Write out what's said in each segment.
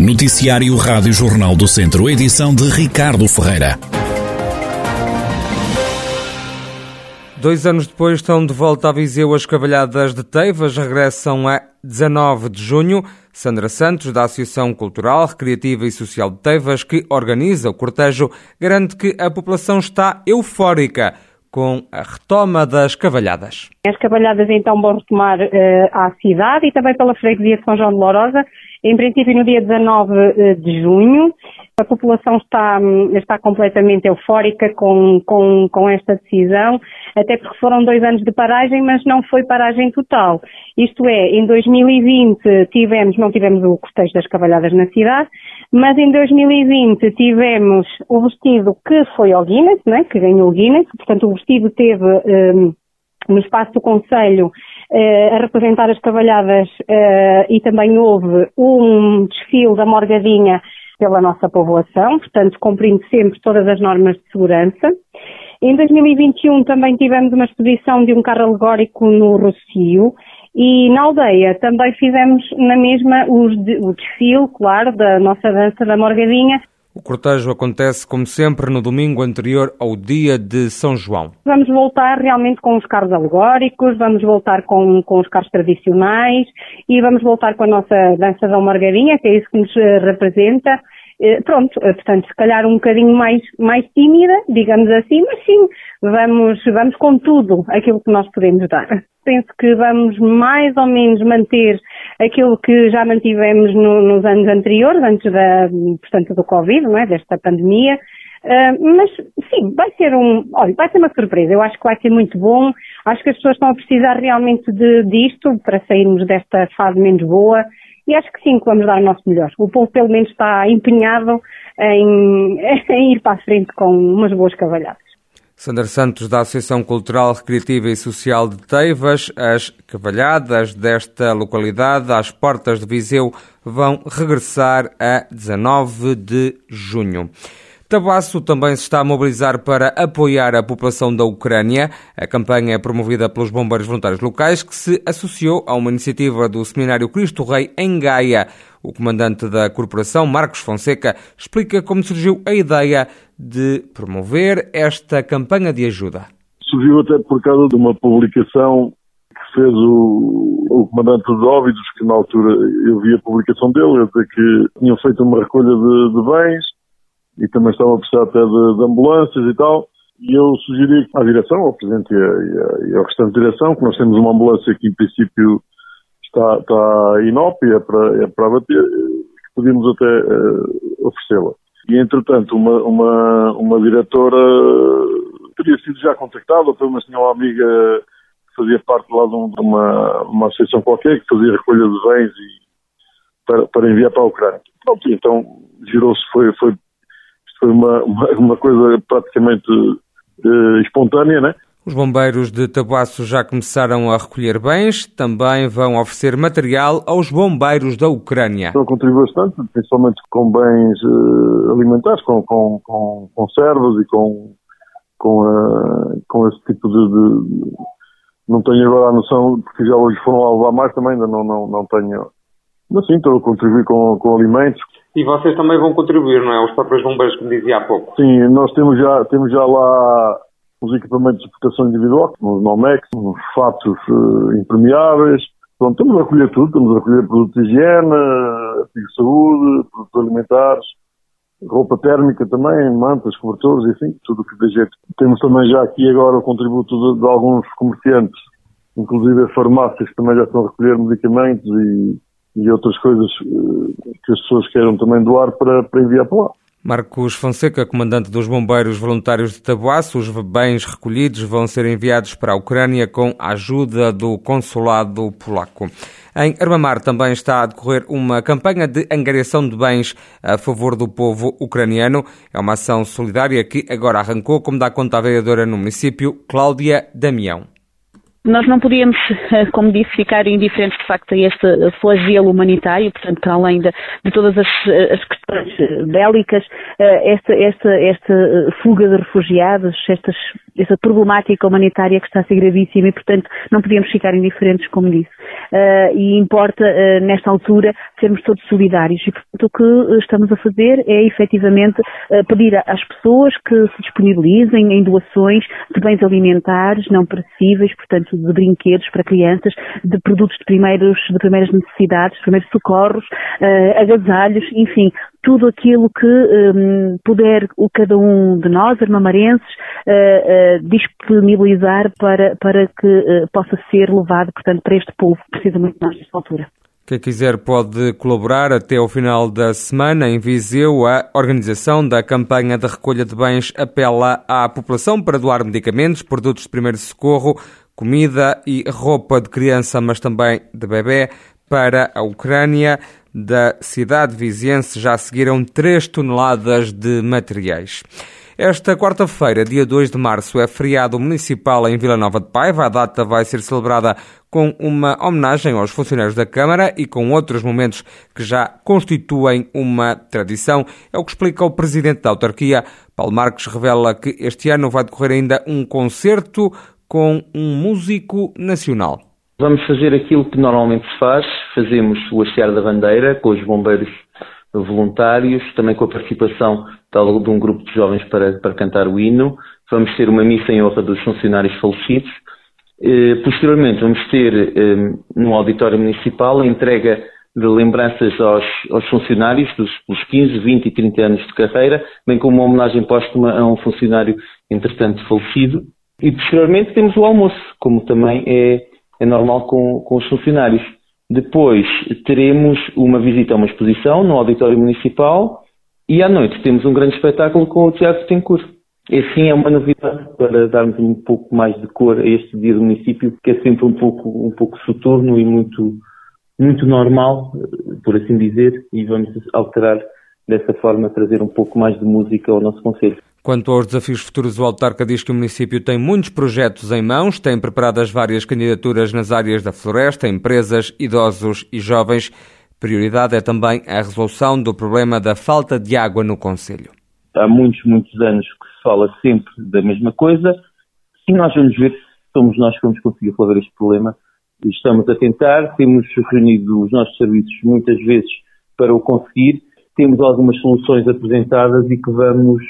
Noticiário Rádio Jornal do Centro, edição de Ricardo Ferreira. Dois anos depois estão de volta a Viseu as Cavalhadas de Teivas, regressam a 19 de junho. Sandra Santos, da Associação Cultural, Recreativa e Social de Teivas, que organiza o cortejo, garante que a população está eufórica com a retoma das cavalhadas. As cavalhadas então vão retomar uh, à cidade e também pela freguesia de São João de Lourosa, em princípio no dia 19 eh, de junho. A população está, hum, está completamente eufórica com, com, com esta decisão, até porque foram dois anos de paragem, mas não foi paragem total. Isto é, em 2020 tivemos, não tivemos o cortejo das cavalhadas na cidade, mas em 2020 tivemos o vestido que foi ao Guinness, né, que ganhou o Guinness, portanto o vestido teve um, no espaço do Conselho a representar as cavalhadas uh, e também houve um desfile da Morgadinha pela nossa povoação, portanto cumprindo sempre todas as normas de segurança. Em 2021 também tivemos uma exposição de um carro alegórico no Rocio e na aldeia também fizemos na mesma o desfile, claro, da nossa dança da Morgadinha. O cortejo acontece, como sempre, no domingo anterior ao dia de São João. Vamos voltar realmente com os carros alegóricos, vamos voltar com, com os carros tradicionais e vamos voltar com a nossa dança da Margarinha, que é isso que nos eh, representa. Eh, pronto, eh, portanto, se calhar um bocadinho mais, mais tímida, digamos assim, mas sim, vamos, vamos com tudo aquilo que nós podemos dar. Penso que vamos mais ou menos manter aquilo que já mantivemos no, nos anos anteriores, antes da, portanto, do Covid, não é? desta pandemia. Uh, mas sim, vai ser um, olha, vai ser uma surpresa. Eu acho que vai ser muito bom. Acho que as pessoas estão a precisar realmente de, disto para sairmos desta fase menos boa. E acho que sim, que vamos dar o nosso melhor. O povo pelo menos está empenhado em, em ir para a frente com umas boas cavalhadas. Sandra Santos, da Associação Cultural, Recreativa e Social de Teivas, as cavalhadas desta localidade, às portas de Viseu, vão regressar a 19 de junho. Tabasso também se está a mobilizar para apoiar a população da Ucrânia. A campanha é promovida pelos bombeiros voluntários locais, que se associou a uma iniciativa do Seminário Cristo Rei em Gaia. O comandante da corporação, Marcos Fonseca, explica como surgiu a ideia de promover esta campanha de ajuda. Surgiu até por causa de uma publicação que fez o, o comandante dos Óbidos, que na altura eu vi a publicação dele, dizer que tinham feito uma recolha de, de bens e também estavam a precisar até de, de, ambulâncias e tal. E eu sugeri à direção, ao Presidente e, ao restante direção, que nós temos uma ambulância que em princípio está, está inópia é para, é para abater, que podíamos até uh, oferecê-la. E entretanto, uma, uma, uma diretora teria sido já contactada, ou uma amiga que fazia parte lá de, um, de uma, uma associação qualquer que fazia recolha de bens e, para, para enviar para a Ucrânia. Pronto, então girou-se, foi, foi foi uma, uma, uma coisa praticamente uh, espontânea, né? Os bombeiros de Tabuaço já começaram a recolher bens, também vão oferecer material aos bombeiros da Ucrânia. Estão a contribuir bastante, principalmente com bens uh, alimentares, com, com, com conservas e com, com, uh, com esse tipo de, de, Não tenho agora a noção, porque já hoje foram a levar mais também, ainda não, não, não tenho. Mas sim, estou a contribuir com, com alimentos, e vocês também vão contribuir, não é? Os próprios bombeiros, como dizia há pouco. Sim, nós temos já, temos já lá os equipamentos de proteção individual, os Nomex, os fatos uh, impermeáveis. Pronto, estamos a recolher tudo, estamos a recolher produtos de higiene, artigos de saúde, produtos alimentares, roupa térmica também, mantas, cobertores, enfim, tudo o que dê jeito. Temos também já aqui agora o contributo de, de alguns comerciantes, inclusive farmácias que também já estão a recolher medicamentos e e outras coisas eh, que as pessoas queiram também doar para, para enviar para lá. Marcos Fonseca, comandante dos Bombeiros Voluntários de Tabuaço, os bens recolhidos vão ser enviados para a Ucrânia com a ajuda do consulado polaco. Em Armamar também está a decorrer uma campanha de angariação de bens a favor do povo ucraniano. É uma ação solidária que agora arrancou, como dá conta a vereadora no município, Cláudia Damião. Nós não podíamos, como disse, ficar indiferentes de facto a este flagelo humanitário, portanto, para além de, de todas as, as, questões bélicas, eh, esta, esta, esta fuga de refugiados, esta problemática humanitária que está a ser gravíssima e, portanto, não podíamos ficar indiferentes, como disse. E importa, nesta altura, sermos todos solidários. E, portanto, o que estamos a fazer é, efetivamente, pedir às pessoas que se disponibilizem em doações de bens alimentares não perecíveis, portanto, de brinquedos para crianças, de produtos de, primeiros, de primeiras necessidades, primeiros socorros, agasalhos, enfim, tudo aquilo que um, puder o cada um de nós, armamarenses, uh, uh, disponibilizar para, para que uh, possa ser levado, portanto, para este povo que precisa muito de nós nesta altura. Quem quiser pode colaborar até ao final da semana. Em Viseu, a organização da campanha de recolha de bens apela à população para doar medicamentos, produtos de primeiro socorro, comida e roupa de criança, mas também de bebê, para a Ucrânia da cidade viziense já seguiram 3 toneladas de materiais. Esta quarta-feira, dia 2 de março, é feriado municipal em Vila Nova de Paiva. A data vai ser celebrada com uma homenagem aos funcionários da Câmara e com outros momentos que já constituem uma tradição. É o que explica o presidente da autarquia. Paulo Marques revela que este ano vai decorrer ainda um concerto com um músico nacional. Vamos fazer aquilo que normalmente se faz, fazemos o hastear da bandeira com os bombeiros voluntários, também com a participação de um grupo de jovens para, para cantar o hino. Vamos ter uma missa em honra dos funcionários falecidos. Eh, posteriormente, vamos ter eh, no auditório municipal a entrega de lembranças aos, aos funcionários dos, dos 15, 20 e 30 anos de carreira, bem como uma homenagem póstuma a um funcionário, entretanto, falecido. E posteriormente temos o almoço, como também é é normal com, com os funcionários. Depois teremos uma visita a uma exposição no Auditório Municipal e à noite temos um grande espetáculo com o Teatro Tencourt. Assim é uma novidade para darmos um pouco mais de cor a este dia do município, que é sempre um pouco, um pouco soturno e muito, muito normal, por assim dizer, e vamos alterar dessa forma, trazer um pouco mais de música ao nosso Conselho. Quanto aos desafios futuros, o autarca diz que o município tem muitos projetos em mãos, tem preparadas várias candidaturas nas áreas da floresta, empresas, idosos e jovens. Prioridade é também a resolução do problema da falta de água no Conselho. Há muitos, muitos anos que se fala sempre da mesma coisa e nós vamos ver se somos nós que vamos conseguir resolver este problema. Estamos a tentar, temos reunido os nossos serviços muitas vezes para o conseguir, temos algumas soluções apresentadas e que vamos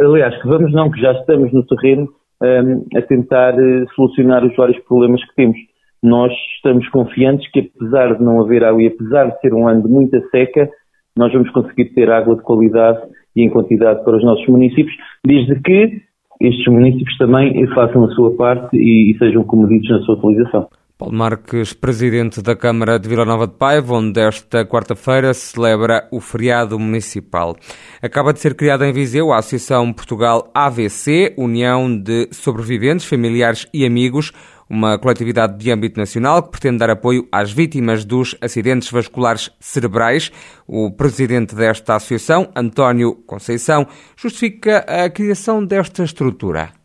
aliás, que vamos não, que já estamos no terreno um, a tentar uh, solucionar os vários problemas que temos. Nós estamos confiantes que apesar de não haver água e apesar de ser um ano de muita seca, nós vamos conseguir ter água de qualidade e em quantidade para os nossos municípios, desde que estes municípios também façam a sua parte e, e sejam comedidos na sua utilização. Paulo Marques, presidente da Câmara de Vila Nova de Paiva, onde esta quarta-feira se celebra o feriado municipal. Acaba de ser criada em Viseu a Associação Portugal AVC, União de Sobreviventes, Familiares e Amigos, uma coletividade de âmbito nacional que pretende dar apoio às vítimas dos acidentes vasculares cerebrais. O presidente desta associação, António Conceição, justifica a criação desta estrutura.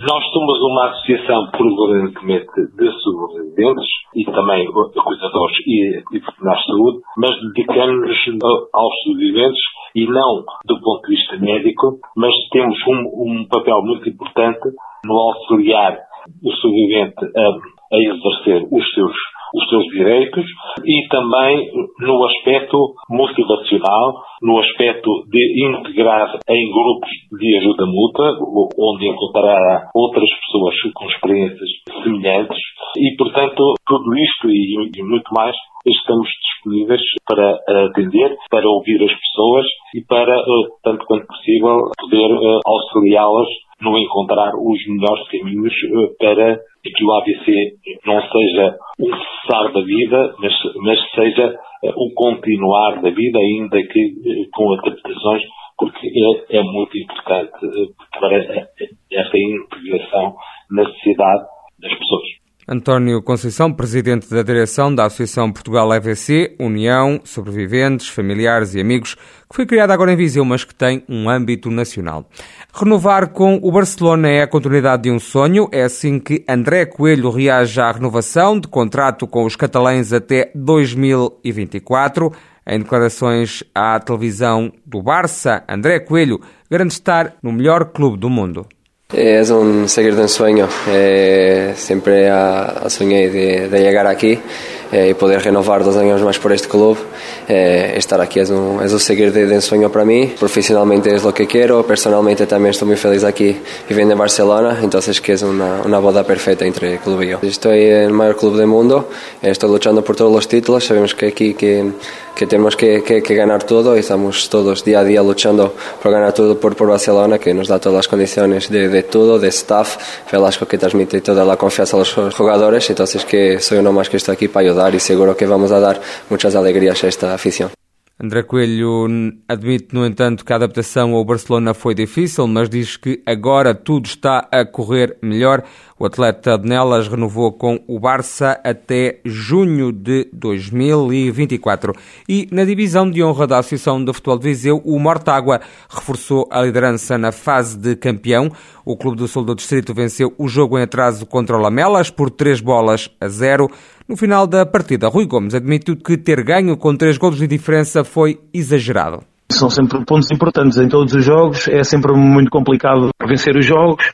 Nós somos uma associação prevalentemente de sobreviventes e também cuidadores e, e profissionais de saúde, mas dedicamos-nos aos sobreviventes e não do ponto de vista médico, mas temos um, um papel muito importante no auxiliar o sobrevivente a, a exercer os seus os seus direitos e também no aspecto motivacional, no aspecto de integrar em grupos de ajuda mútua, onde encontrará outras pessoas com experiências semelhantes. E, portanto, tudo isto e, muito mais estamos disponíveis para atender, para ouvir as pessoas e para, eh, tanto quanto possível, poder eh, auxiliá-las no encontrar os melhores caminhos eh, para que o AVC não seja um cessar da vida, mas, mas seja um continuar da vida, ainda que com adaptações, porque é, é muito importante para esta integração na sociedade das pessoas. António Conceição, presidente da direção da Associação Portugal EVC, União, Sobreviventes, Familiares e Amigos, que foi criada agora em Viseu, mas que tem um âmbito nacional. Renovar com o Barcelona é a continuidade de um sonho, é assim que André Coelho reage à renovação de contrato com os catalães até 2024. Em declarações à televisão do Barça, André Coelho garante estar no melhor clube do mundo. Es un seguir de un sueño. Eh, siempre ha, soñé de, de, llegar aquí eh, y poder renovar dos años más por este club. Eh, estar aquí es un, es un seguir de, de, sueño para mí. Profesionalmente es lo que quiero. Personalmente también estoy muy feliz aquí viviendo en Barcelona. Entonces que es una, una boda perfecta entre el club y yo. Estoy en el mayor club del mundo. Estoy luchando por todos los títulos. Sabemos que aquí que que tenemos que, que, que, ganar todo y estamos todos día a día luchando por ganar todo por, por Barcelona, que nos da todas las condiciones de, de todo, de staff, Velasco que transmite toda la confianza a los jugadores, entonces que soy uno más que estoy aquí para ayudar y seguro que vamos a dar muchas alegrías a esta afición. André Coelho admite, no entanto, que a adaptação ao Barcelona foi difícil, mas diz que agora tudo está a correr melhor. O atleta de Nelas renovou com o Barça até junho de 2024. E na divisão de honra da Associação de Futebol de Viseu, o Mortágua reforçou a liderança na fase de campeão. O Clube do Sul do Distrito venceu o jogo em atraso contra o Lamelas por 3 bolas a 0. No final da partida, Rui Gomes admitiu que ter ganho com 3 golos de diferença foi exagerado. São sempre pontos importantes em todos os jogos, é sempre muito complicado vencer os jogos.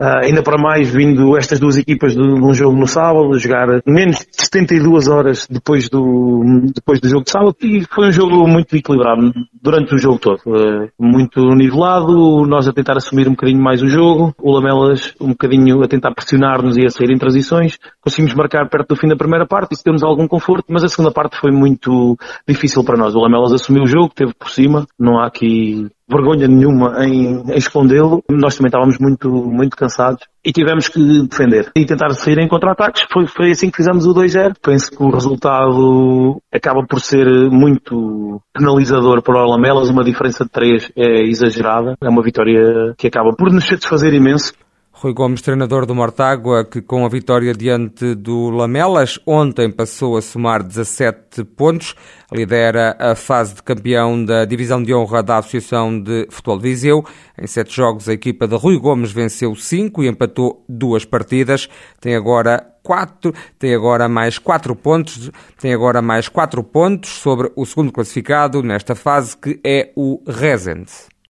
Uh, ainda para mais vindo estas duas equipas de, um jogo no sábado, jogar menos de 72 horas depois do, depois do jogo de sábado e foi um jogo muito equilibrado durante o jogo todo. Uh, muito nivelado, nós a tentar assumir um bocadinho mais o jogo, o Lamelas um bocadinho a tentar pressionar-nos e a sair em transições. Conseguimos marcar perto do fim da primeira parte, isso deu-nos algum conforto, mas a segunda parte foi muito difícil para nós. O Lamelas assumiu o jogo, teve por cima, não há aqui vergonha nenhuma em, em escondê-lo. Nós também estávamos muito, muito cansados e tivemos que defender e tentar sair em contra-ataques. Foi, foi assim que fizemos o 2-0. Penso que o resultado acaba por ser muito penalizador para o Lamelas. Uma diferença de 3 é exagerada. É uma vitória que acaba por nos satisfazer imenso. Rui Gomes, treinador do Mortágua, que com a vitória diante do Lamelas, ontem passou a somar 17 pontos, lidera a fase de campeão da Divisão de Honra da Associação de Futebol de Viseu. Em sete jogos, a equipa de Rui Gomes venceu cinco e empatou duas partidas. Tem agora quatro, tem agora mais quatro pontos, tem agora mais quatro pontos sobre o segundo classificado nesta fase, que é o Rezende.